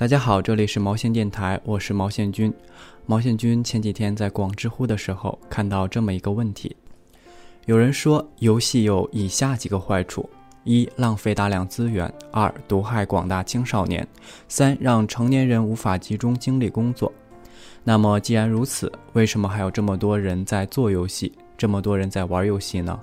大家好，这里是毛线电台，我是毛线君。毛线君前几天在逛知乎的时候，看到这么一个问题：有人说游戏有以下几个坏处：一、浪费大量资源；二、毒害广大青少年；三、让成年人无法集中精力工作。那么既然如此，为什么还有这么多人在做游戏，这么多人在玩游戏呢？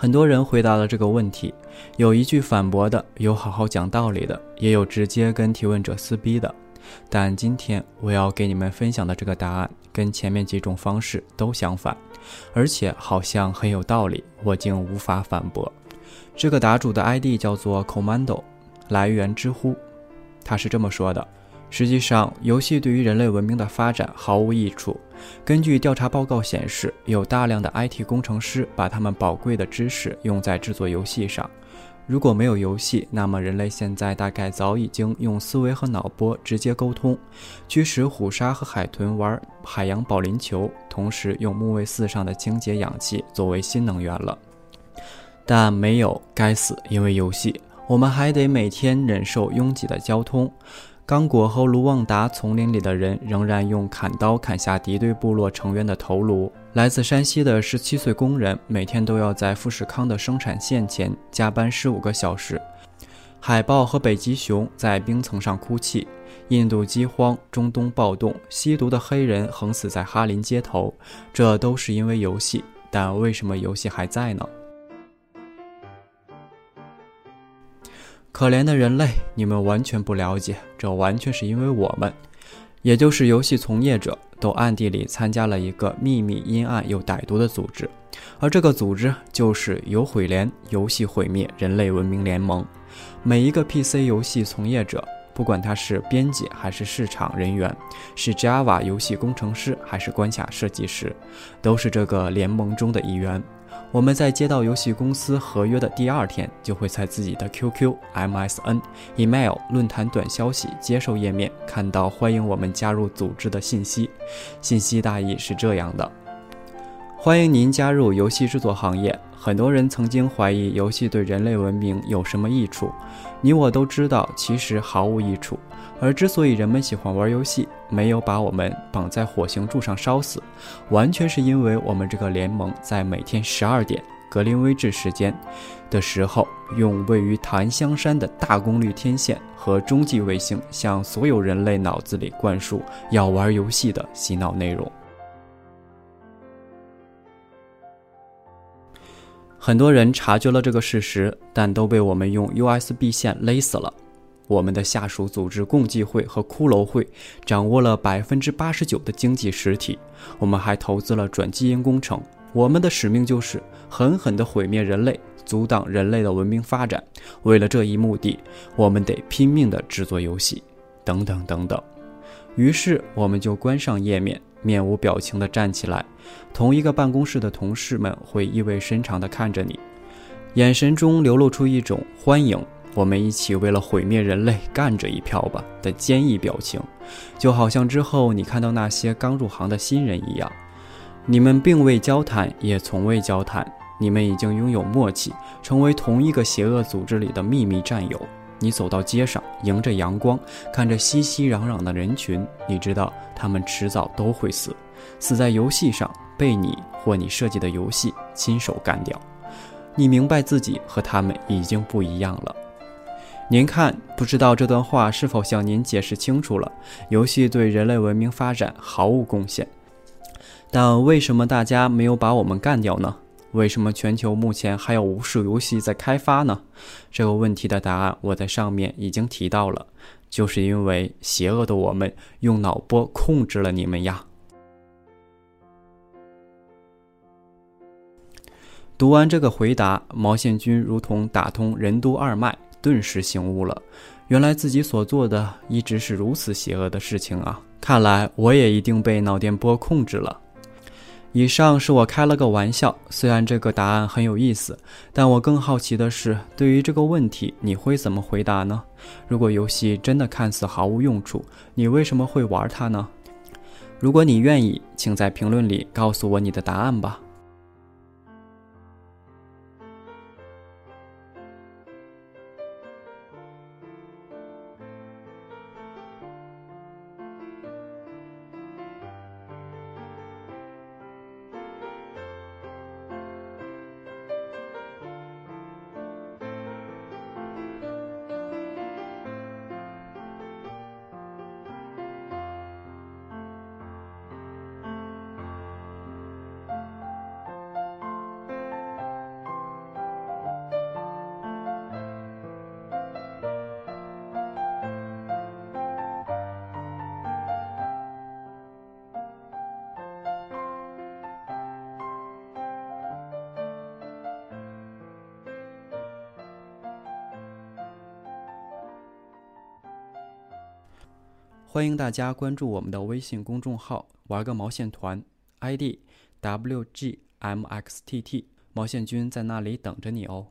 很多人回答了这个问题，有一句反驳的，有好好讲道理的，也有直接跟提问者撕逼的。但今天我要给你们分享的这个答案，跟前面几种方式都相反，而且好像很有道理，我竟无法反驳。这个答主的 ID 叫做 Commando，来源知乎，他是这么说的。实际上，游戏对于人类文明的发展毫无益处。根据调查报告显示，有大量的 IT 工程师把他们宝贵的知识用在制作游戏上。如果没有游戏，那么人类现在大概早已经用思维和脑波直接沟通，驱使虎鲨和海豚玩海洋保龄球，同时用木卫四上的清洁氧气作为新能源了。但没有，该死！因为游戏，我们还得每天忍受拥挤的交通。刚果和卢旺达丛林里的人仍然用砍刀砍下敌对部落成员的头颅。来自山西的十七岁工人每天都要在富士康的生产线前加班十五个小时。海豹和北极熊在冰层上哭泣。印度饥荒、中东暴动、吸毒的黑人横死在哈林街头，这都是因为游戏。但为什么游戏还在呢？可怜的人类，你们完全不了解，这完全是因为我们，也就是游戏从业者，都暗地里参加了一个秘密、阴暗又歹毒的组织，而这个组织就是游毁联游戏毁灭人类文明联盟。每一个 PC 游戏从业者，不管他是编辑还是市场人员，是 Java 游戏工程师还是关卡设计师，都是这个联盟中的一员。我们在接到游戏公司合约的第二天，就会在自己的 QQ、MSN、Email、论坛短消息接受页面看到欢迎我们加入组织的信息。信息大意是这样的：欢迎您加入游戏制作行业。很多人曾经怀疑游戏对人类文明有什么益处，你我都知道，其实毫无益处。而之所以人们喜欢玩游戏，没有把我们绑在火星柱上烧死，完全是因为我们这个联盟在每天十二点格林威治时间的时候，用位于檀香山的大功率天线和中继卫星，向所有人类脑子里灌输要玩游戏的洗脑内容。很多人察觉了这个事实，但都被我们用 USB 线勒死了。我们的下属组织共济会和骷髅会掌握了百分之八十九的经济实体。我们还投资了转基因工程。我们的使命就是狠狠地毁灭人类，阻挡人类的文明发展。为了这一目的，我们得拼命地制作游戏，等等等等。于是，我们就关上页面，面无表情地站起来。同一个办公室的同事们会意味深长地看着你，眼神中流露出一种欢迎。我们一起为了毁灭人类干这一票吧的坚毅表情，就好像之后你看到那些刚入行的新人一样。你们并未交谈，也从未交谈，你们已经拥有默契，成为同一个邪恶组织里的秘密战友。你走到街上，迎着阳光，看着熙熙攘攘的人群，你知道他们迟早都会死，死在游戏上，被你或你设计的游戏亲手干掉。你明白自己和他们已经不一样了。您看，不知道这段话是否向您解释清楚了？游戏对人类文明发展毫无贡献，但为什么大家没有把我们干掉呢？为什么全球目前还有无数游戏在开发呢？这个问题的答案我在上面已经提到了，就是因为邪恶的我们用脑波控制了你们呀。读完这个回答，毛线君如同打通任督二脉。顿时醒悟了，原来自己所做的一直是如此邪恶的事情啊！看来我也一定被脑电波控制了。以上是我开了个玩笑，虽然这个答案很有意思，但我更好奇的是，对于这个问题，你会怎么回答呢？如果游戏真的看似毫无用处，你为什么会玩它呢？如果你愿意，请在评论里告诉我你的答案吧。欢迎大家关注我们的微信公众号“玩个毛线团 ”，ID WGMXTT，毛线君在那里等着你哦。